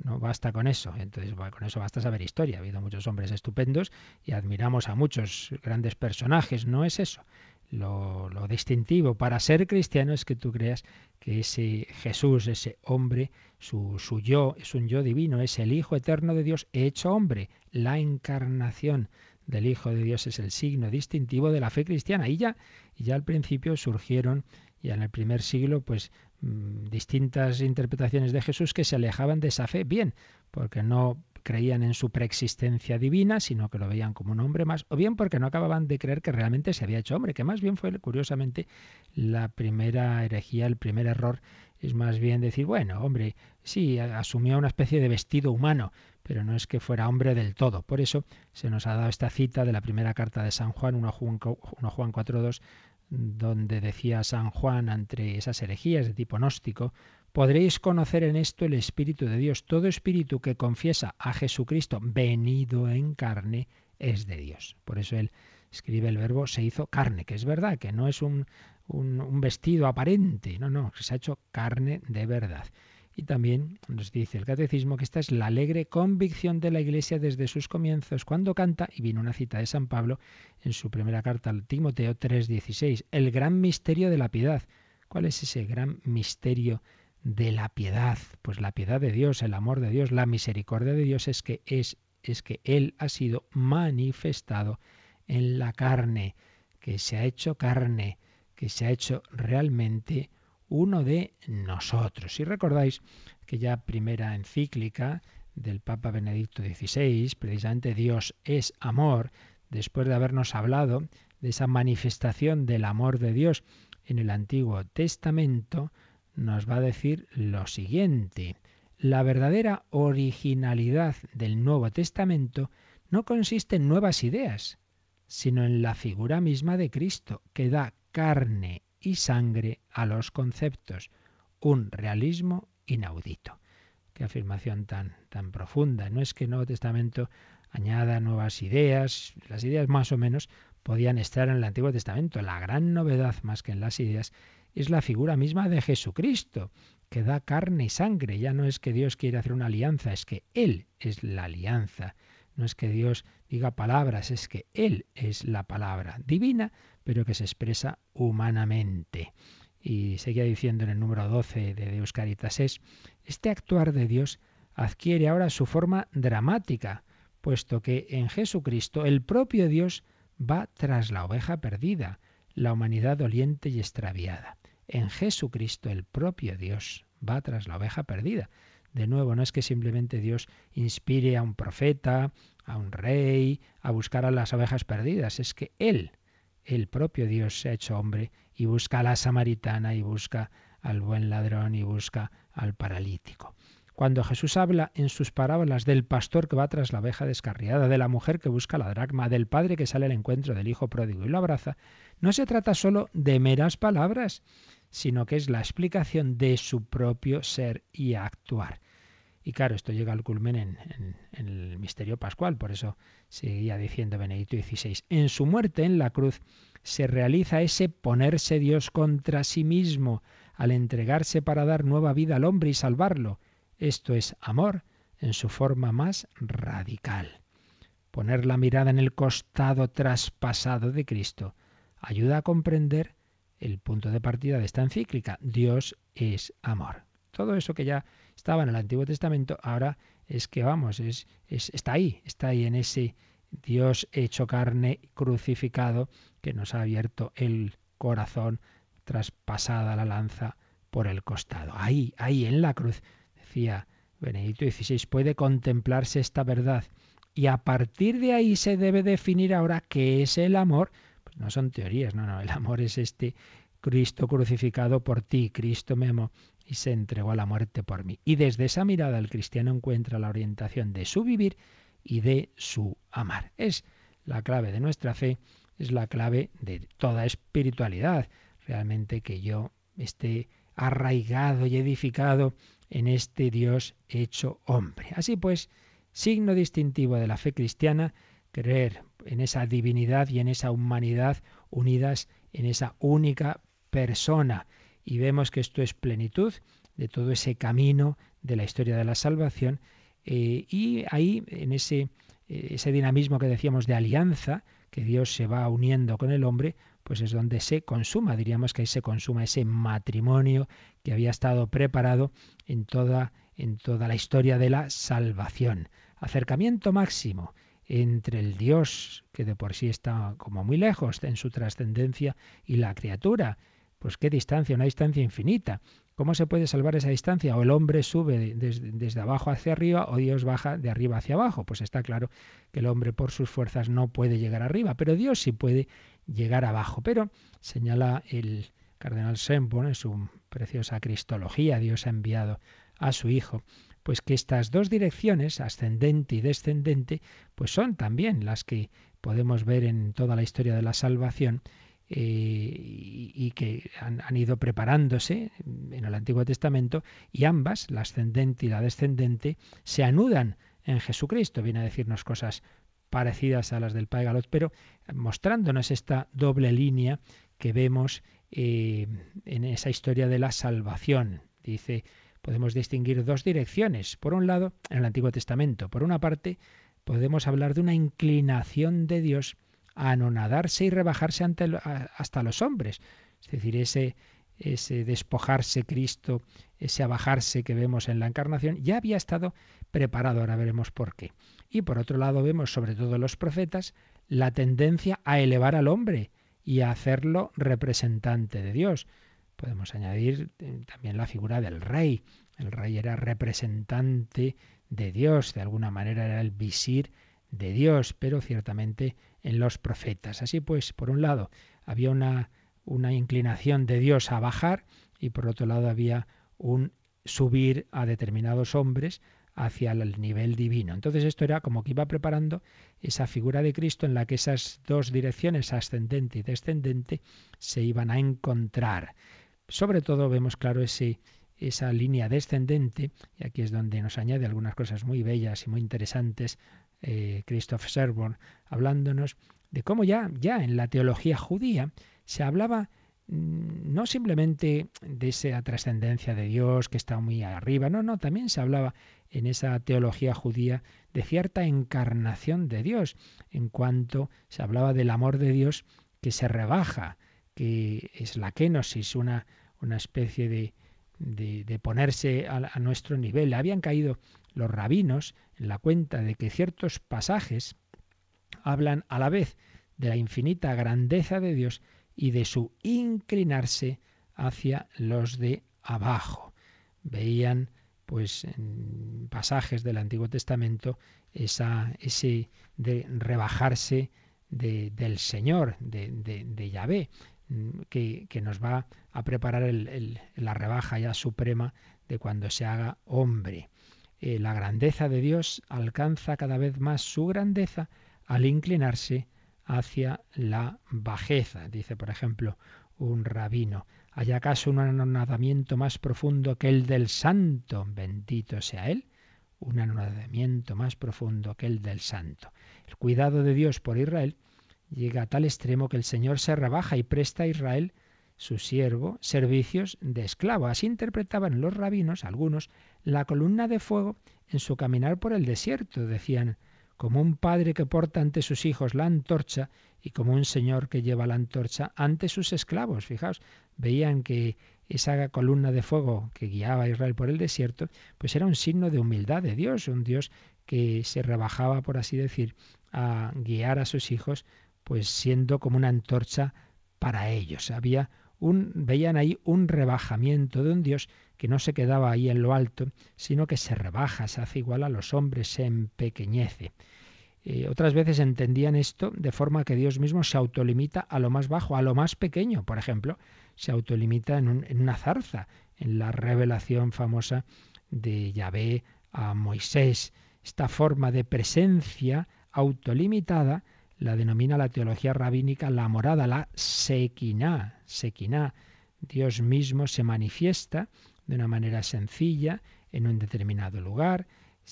No basta con eso. Entonces, con eso basta saber historia. Ha habido muchos hombres estupendos y admiramos a muchos grandes personajes. No es eso. Lo, lo, distintivo para ser cristiano es que tú creas que ese Jesús, ese hombre, su, su yo, es un yo divino, es el Hijo eterno de Dios hecho hombre, la encarnación del Hijo de Dios es el signo distintivo de la fe cristiana. Y ya, y ya al principio surgieron, ya en el primer siglo, pues mm, distintas interpretaciones de Jesús que se alejaban de esa fe. Bien, porque no creían en su preexistencia divina, sino que lo veían como un hombre más, o bien porque no acababan de creer que realmente se había hecho hombre, que más bien fue, curiosamente, la primera herejía, el primer error, es más bien decir, bueno, hombre, sí, asumió una especie de vestido humano, pero no es que fuera hombre del todo. Por eso se nos ha dado esta cita de la primera carta de San Juan, 1 Juan, 1 Juan 4.2, donde decía San Juan entre esas herejías de tipo gnóstico, podréis conocer en esto el Espíritu de Dios. Todo espíritu que confiesa a Jesucristo venido en carne es de Dios. Por eso él escribe el verbo se hizo carne, que es verdad, que no es un, un, un vestido aparente, no, no, se ha hecho carne de verdad. Y también nos dice el catecismo que esta es la alegre convicción de la Iglesia desde sus comienzos, cuando canta, y vino una cita de San Pablo en su primera carta al Timoteo 3:16, el gran misterio de la piedad. ¿Cuál es ese gran misterio de la piedad? Pues la piedad de Dios, el amor de Dios, la misericordia de Dios es que es es que él ha sido manifestado en la carne, que se ha hecho carne, que se ha hecho realmente uno de nosotros. Si recordáis que ya primera encíclica del Papa Benedicto XVI, precisamente Dios es amor, después de habernos hablado de esa manifestación del amor de Dios en el Antiguo Testamento, nos va a decir lo siguiente. La verdadera originalidad del Nuevo Testamento no consiste en nuevas ideas, sino en la figura misma de Cristo, que da carne y sangre a los conceptos, un realismo inaudito. Qué afirmación tan, tan profunda. No es que el Nuevo Testamento añada nuevas ideas, las ideas más o menos podían estar en el Antiguo Testamento. La gran novedad, más que en las ideas, es la figura misma de Jesucristo, que da carne y sangre. Ya no es que Dios quiere hacer una alianza, es que Él es la alianza. No es que Dios diga palabras, es que Él es la palabra divina, pero que se expresa humanamente. Y seguía diciendo en el número 12 de Deus Caritas es, este actuar de Dios adquiere ahora su forma dramática, puesto que en Jesucristo el propio Dios va tras la oveja perdida, la humanidad doliente y extraviada. En Jesucristo el propio Dios va tras la oveja perdida. De nuevo, no es que simplemente Dios inspire a un profeta, a un rey, a buscar a las ovejas perdidas, es que Él, el propio Dios, se ha hecho hombre y busca a la samaritana y busca al buen ladrón y busca al paralítico. Cuando Jesús habla en sus parábolas del pastor que va tras la oveja descarriada, de la mujer que busca la dracma, del padre que sale al encuentro del hijo pródigo y lo abraza, no se trata solo de meras palabras, sino que es la explicación de su propio ser y actuar. Y claro, esto llega al culmen en, el misterio pascual, por eso seguía diciendo Benedicto XVI. En su muerte en la cruz se realiza ese ponerse Dios contra sí mismo, al entregarse para dar nueva vida al hombre y salvarlo. Esto es amor en su forma más radical. Poner la mirada en el costado traspasado de Cristo ayuda a comprender el punto de partida de esta encíclica. Dios es amor. Todo eso que ya estaba en el Antiguo Testamento, ahora es que vamos, es, está ahí, está ahí en ese Dios hecho carne crucificado que nos ha abierto el corazón traspasada la lanza por el costado. Ahí, ahí en la cruz, decía Benedicto XVI, puede contemplarse esta verdad y a partir de ahí se debe definir ahora qué es el amor no son teorías, no, no, el amor es este Cristo crucificado por ti, Cristo me y se entregó a la muerte por mí. Y desde esa mirada el cristiano encuentra la orientación de su vivir y de su amar. Es la clave de nuestra fe, es la clave de toda espiritualidad. Realmente que yo esté arraigado y edificado en este Dios hecho hombre. Así pues, signo distintivo de la fe cristiana creer en esa divinidad y en esa humanidad unidas en esa única persona. Y vemos que esto es plenitud de todo ese camino de la historia de la salvación eh, y ahí en ese, eh, ese dinamismo que decíamos de alianza, que Dios se va uniendo con el hombre, pues es donde se consuma, diríamos que ahí se consuma ese matrimonio que había estado preparado en toda, en toda la historia de la salvación. Acercamiento máximo entre el Dios, que de por sí está como muy lejos en su trascendencia, y la criatura. Pues qué distancia, una distancia infinita. ¿Cómo se puede salvar esa distancia? O el hombre sube desde, abajo hacia arriba o Dios baja de arriba hacia abajo. Pues está claro que el hombre por sus fuerzas no puede llegar arriba, pero Dios sí puede llegar abajo. Pero señala el cardenal Sempo en su preciosa Cristología, Dios ha enviado a su Hijo pues que estas dos direcciones, ascendente y descendente, pues son también las que podemos ver en toda la historia de la salvación eh, y, que han, ido preparándose en el Antiguo Testamento y ambas, la ascendente y la descendente, se anudan en Jesucristo. Viene a decirnos cosas parecidas a las del Padre Galot, pero mostrándonos esta doble línea que vemos eh, en esa historia de la salvación. Dice podemos distinguir dos direcciones. Por un lado, en el Antiguo Testamento, por una parte, podemos hablar de una inclinación de Dios a anonadarse y rebajarse ante hasta los hombres. Es decir, ese, ese despojarse Cristo, ese abajarse que vemos en la encarnación, ya había estado preparado, ahora veremos por qué. Y por otro lado vemos, sobre todo los profetas, la tendencia a elevar al hombre y a hacerlo representante de Dios. Podemos añadir eh, también la figura del rey. El rey era representante de Dios, de alguna manera era el visir de Dios, pero ciertamente en los profetas. Así pues, por un lado, había una, una inclinación de Dios a bajar y por otro lado había un subir a determinados hombres hacia el nivel divino. Entonces esto era como que iba preparando esa figura de Cristo en la que esas dos direcciones, ascendente y descendente, se iban a encontrar. Sobre todo vemos claro ese, esa línea descendente, y aquí es donde nos añade algunas cosas muy bellas y muy interesantes eh, Christoph Serborn, hablándonos de cómo ya, ya en la teología judía se hablaba mm, no simplemente de esa trascendencia de Dios que está muy arriba, no, no, también se hablaba en esa teología judía de cierta encarnación de Dios, en cuanto se hablaba del amor de Dios que se rebaja, que es la kenosis, una, una especie de, de, ponerse a, nuestro nivel. Habían caído los rabinos en la cuenta de que ciertos pasajes hablan a la vez de la infinita grandeza de Dios y de su inclinarse hacia los de abajo. Veían pues en pasajes del Antiguo Testamento esa, ese de rebajarse de, del Señor, de, de, de Yahvé, que, nos va a preparar la rebaja ya suprema de cuando se haga hombre. Eh, la grandeza de Dios alcanza cada vez más su grandeza al inclinarse hacia la bajeza. Dice, por ejemplo, un rabino, ¿hay acaso un anonadamiento más profundo que el del santo? Bendito sea él. Un anonadamiento más profundo que el del santo. El cuidado de Dios por Israel llega a tal extremo que el Señor se rebaja y presta a Israel, su siervo, servicios de esclavo. Así interpretaban los rabinos, algunos, la columna de fuego en su caminar por el desierto. Decían, como un padre que porta ante sus hijos la antorcha y como un señor que lleva la antorcha ante sus esclavos. Fijaos, veían que esa columna de fuego que guiaba a Israel por el desierto, pues era un signo de humildad de Dios, un Dios que se rebajaba, por así decir, a guiar a sus hijos pues siendo como una antorcha para ellos. Había un, veían ahí un rebajamiento de un Dios que no se quedaba ahí en lo alto, sino que se rebaja, se hace igual a los hombres, se empequeñece. Eh, otras veces entendían esto de forma que Dios mismo se autolimita a lo más bajo, a lo más pequeño. Por ejemplo, se autolimita en, en una zarza, en la revelación famosa de Yahvé a Moisés. Esta forma de presencia autolimitada la denomina la teología rabínica la morada, la sequiná, sequiná. Dios mismo se manifiesta de una manera sencilla en un determinado lugar.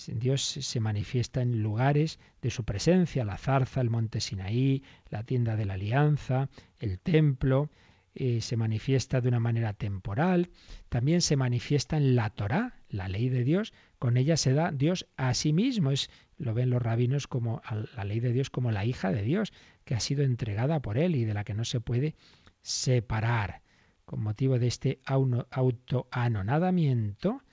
Dios se manifiesta en lugares de su presencia, la zarza, el monte Sinaí, la tienda de la alianza, el templo, eh, se manifiesta de una manera temporal, también se manifiesta en la Torá, la ley de Dios, con ella se da Dios a sí mismo. Es, lo ven los rabinos como la ley de Dios como la hija de Dios, que ha sido entregada por él y de la que no se puede separar. Con motivo de este autoanonadamiento,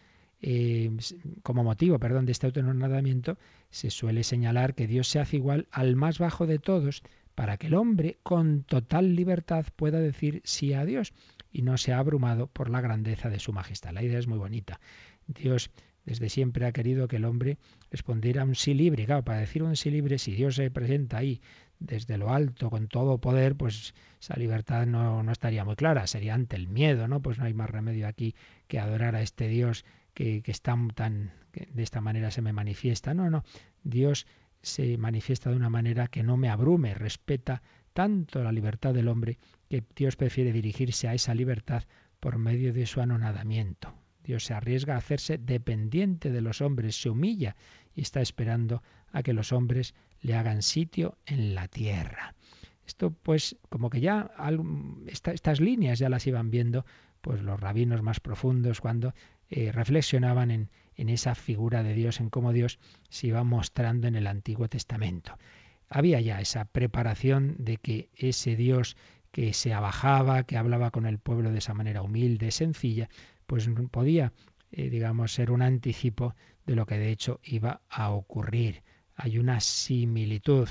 eh, como motivo, perdón, de este autoanonadamiento, se suele señalar que Dios se hace igual al más bajo de todos, para que el hombre con total libertad pueda decir sí a Dios y no sea abrumado por la grandeza de su majestad. La idea es muy bonita. Dios desde siempre ha querido que el hombre respondiera un sí libre. Claro, para decir un sí libre, si Dios se presenta ahí desde lo alto con todo poder, pues esa libertad no, no estaría muy clara, sería ante el miedo, ¿no? Pues no hay más remedio aquí que adorar a este Dios que, que está tan, que de esta manera se me manifiesta. No, no, Dios se manifiesta de una manera que no me abrume, respeta tanto la libertad del hombre que Dios prefiere dirigirse a esa libertad por medio de su anonadamiento. Dios se arriesga a hacerse dependiente de los hombres, se humilla y está esperando a que los hombres le hagan sitio en la tierra. Esto pues como que ya estas líneas ya las iban viendo pues los rabinos más profundos cuando eh, reflexionaban en, en esa figura de Dios, en cómo Dios se iba mostrando en el Antiguo Testamento había ya esa preparación de que ese Dios que se abajaba, que hablaba con el pueblo de esa manera humilde, sencilla, pues podía, eh, digamos, ser un anticipo de lo que de hecho iba a ocurrir. Hay una similitud.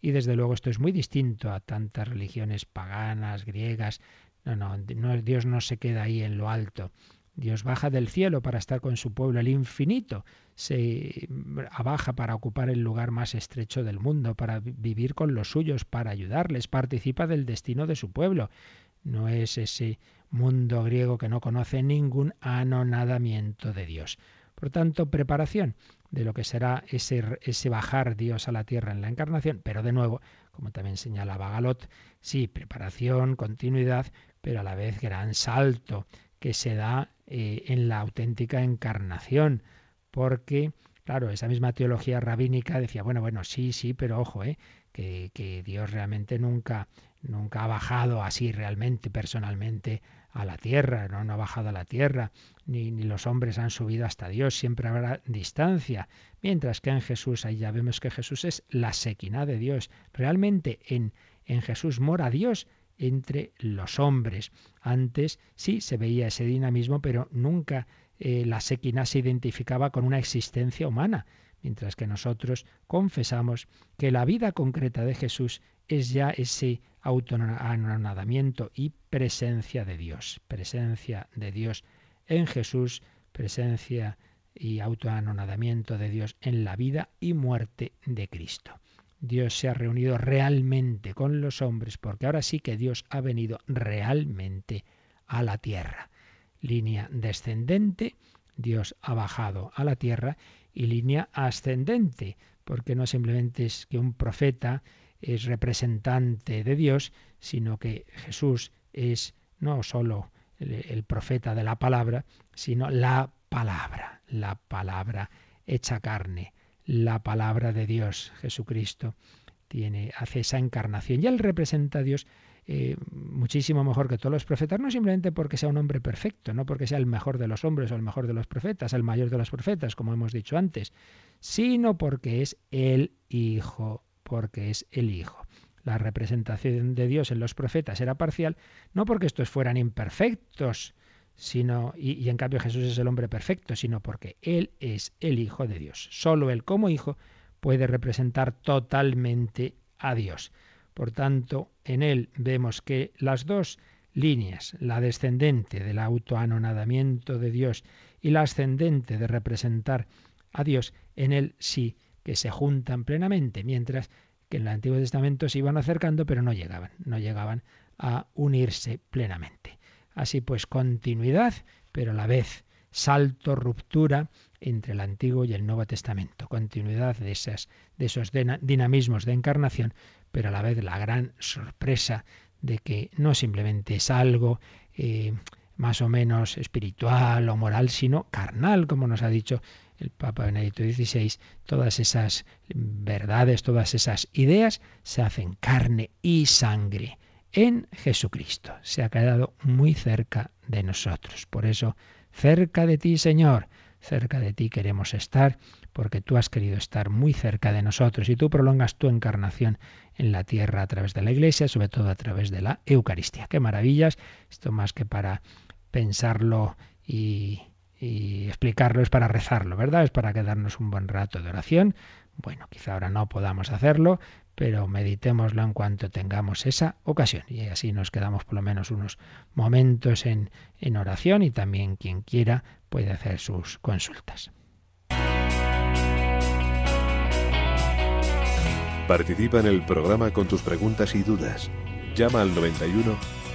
Y desde luego esto es muy distinto a tantas religiones paganas, griegas. No, no, no Dios no se queda ahí en lo alto. Dios baja del cielo para estar con su pueblo, el infinito se abaja para ocupar el lugar más estrecho del mundo, para vivir con los suyos, para ayudarles, participa del destino de su pueblo. No es ese mundo griego que no conoce ningún anonadamiento de Dios. Por tanto, preparación de lo que será ese, ese bajar Dios a la tierra en la encarnación, pero de nuevo, como también señalaba Galot, sí, preparación, continuidad, pero a la vez gran salto que se da eh, en la auténtica encarnación, porque, claro, esa misma teología rabínica decía, bueno, bueno, sí, sí, pero ojo, eh, que, que Dios realmente nunca, nunca ha bajado así realmente, personalmente, a la tierra, no, ha bajado a la tierra, ni, ni, los hombres han subido hasta Dios, siempre habrá distancia. Mientras que en Jesús, ahí ya vemos que Jesús es la sequina de Dios. Realmente en, en Jesús mora Dios entre los hombres. Antes sí se veía ese dinamismo, pero nunca eh, la sequina se identificaba con una existencia humana, mientras que nosotros confesamos que la vida concreta de Jesús es ya ese autoanonadamiento y presencia de Dios, presencia de Dios en Jesús, presencia y autoanonadamiento de Dios en la vida y muerte de Cristo. Dios se ha reunido realmente con los hombres, porque ahora sí que Dios ha venido realmente a la tierra. Línea descendente, Dios ha bajado a la tierra, y línea ascendente, porque no simplemente es que un profeta es representante de Dios, sino que Jesús es no sólo el, el profeta de la palabra, sino la palabra, la palabra hecha carne la palabra de Dios, Jesucristo, tiene, hace esa encarnación. Y él representa a Dios eh, muchísimo mejor que todos los profetas, no simplemente porque sea un hombre perfecto, no porque sea el mejor de los hombres o el mejor de los profetas, el mayor de los profetas, como hemos dicho antes, sino porque es el Hijo, porque es el Hijo. La representación de Dios en los profetas era parcial, no porque estos fueran imperfectos, sino y, en cambio Jesús es el hombre perfecto, sino porque Él es el Hijo de Dios. Solo Él como Hijo puede representar totalmente a Dios. Por tanto, en Él vemos que las dos líneas, la descendente del autoanonadamiento de Dios y la ascendente de representar a Dios, en Él sí que se juntan plenamente, mientras que en el Antiguo Testamento se iban acercando, pero no llegaban, no llegaban a unirse plenamente. Así pues, continuidad, pero a la vez salto, ruptura entre el Antiguo y el Nuevo Testamento. Continuidad de, esos dinamismos de encarnación, pero a la vez la gran sorpresa de que no simplemente es algo eh, más o menos espiritual o moral, sino carnal, como nos ha dicho el Papa Benedicto XVI, todas esas verdades, todas esas ideas se hacen carne y sangre en Jesucristo. Se ha quedado muy cerca de nosotros. Por eso, cerca de ti, Señor, cerca de ti queremos estar, porque tú has querido estar muy cerca de nosotros y tú prolongas tu encarnación en la tierra a través de la Iglesia, sobre todo a través de la Eucaristía. Qué maravillas, esto más que para pensarlo y, explicarlo es para rezarlo, ¿verdad? Es para quedarnos un buen rato de oración. Bueno, quizá ahora no podamos hacerlo, pero meditémoslo en cuanto tengamos esa ocasión. Y así nos quedamos por lo menos unos momentos en, en oración y también quien quiera puede hacer sus consultas. Participa en el programa con tus preguntas y dudas. Llama al 91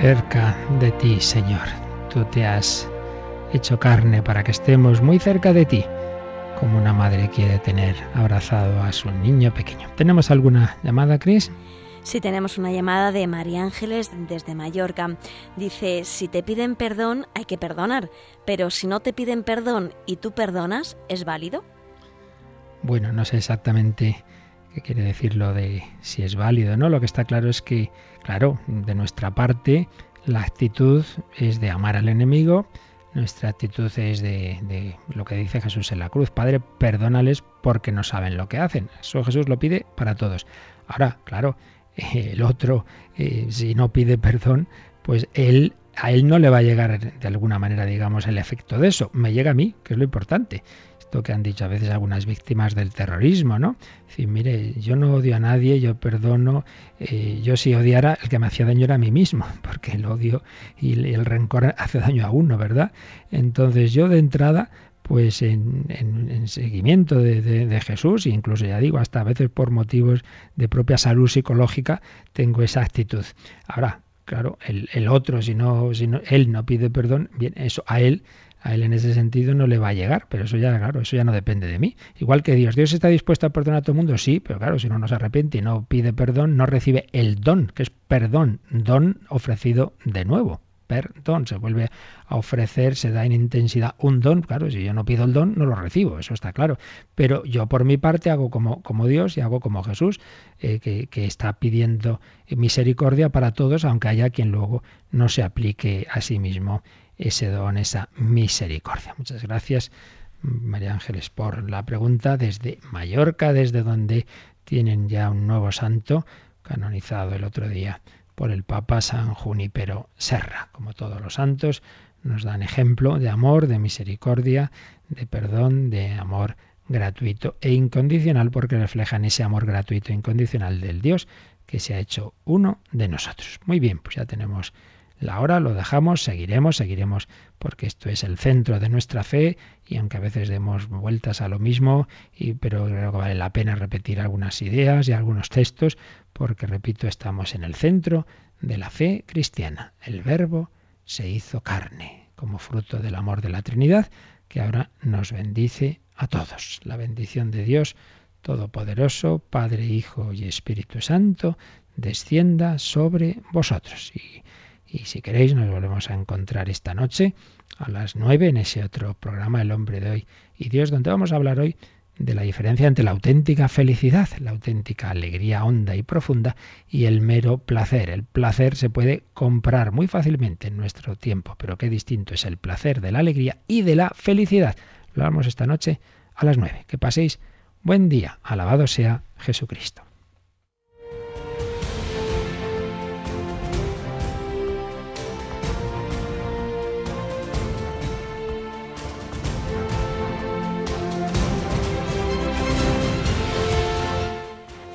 cerca de ti, Señor. Tú te has hecho carne para que estemos muy cerca de ti, como una madre quiere tener abrazado a su niño pequeño. ¿Tenemos alguna llamada, Cris? Sí, tenemos una llamada de María Ángeles desde Mallorca. Dice, si te piden perdón, hay que perdonar, pero si no te piden perdón y tú perdonas, ¿es válido? Bueno, no sé exactamente quiere decir lo de si es válido, ¿no? Lo que está claro es que, claro, de nuestra parte, la actitud es de amar al enemigo, nuestra actitud es de, lo que dice Jesús en la cruz. Padre, perdónales porque no saben lo que hacen. Eso Jesús lo pide para todos. Ahora, claro, [LAUGHS] el otro, eh, si no pide perdón, pues él a él no le va a llegar de alguna manera, digamos, el efecto de eso. Me llega a mí, que es lo importante esto que han dicho a veces algunas víctimas del terrorismo, ¿no? decir, mire, yo no odio a nadie, yo perdono, eh, yo si odiara, el que me hacía daño era a mí mismo, [LAUGHS] porque el odio y el rencor hace daño a uno, ¿verdad? Entonces yo de entrada pues en, seguimiento de, Jesús, e incluso ya digo, hasta a veces por motivos de propia salud psicológica, tengo esa actitud. Ahora, claro, el, el otro, si no, si no, él no pide perdón, bien, eso a él a él en ese sentido no le va a llegar, pero eso ya, claro, eso ya no depende de mí. Igual que Dios, Dios está dispuesto a perdonar a todo el mundo, sí, pero claro, si uno no se arrepiente y no pide perdón, no recibe el don, que es perdón, don ofrecido de nuevo. Perdón, se vuelve a ofrecer, se da en intensidad un don. Claro, si yo no pido el don, no lo recibo, eso está claro. Pero yo por mi parte hago como, como Dios y hago como Jesús, eh, que, que está pidiendo misericordia para todos, aunque haya quien luego no se aplique a sí mismo ese don, esa misericordia. Muchas gracias, María Ángeles, por la pregunta desde Mallorca, desde donde tienen ya un nuevo santo canonizado el otro día por el Papa San Junipero Serra. Como todos los santos, nos dan ejemplo de amor, de misericordia, de perdón, de amor gratuito e incondicional, porque reflejan ese amor gratuito e incondicional del Dios que se ha hecho uno de nosotros. Muy bien, pues ya tenemos la hora, lo dejamos, seguiremos, seguiremos, porque esto es el centro de nuestra fe y aunque a veces demos vueltas a lo mismo, y, pero creo que vale la pena repetir algunas ideas y algunos textos, porque repito, estamos en el centro de la fe cristiana. El verbo se hizo carne, como fruto del amor de la Trinidad, que ahora nos bendice a todos. La bendición de Dios Todopoderoso, Padre, Hijo y Espíritu Santo, descienda sobre vosotros. Y si queréis, nos volvemos a encontrar esta noche a las nueve en ese otro programa, El hombre de hoy y Dios, donde vamos a hablar hoy de la diferencia entre la auténtica felicidad, la auténtica alegría honda y profunda y el mero placer. El placer se puede comprar muy fácilmente en nuestro tiempo, pero qué distinto es el placer de la alegría y de la felicidad. Lo vamos esta noche a las nueve. Que paséis buen día. Alabado sea Jesucristo.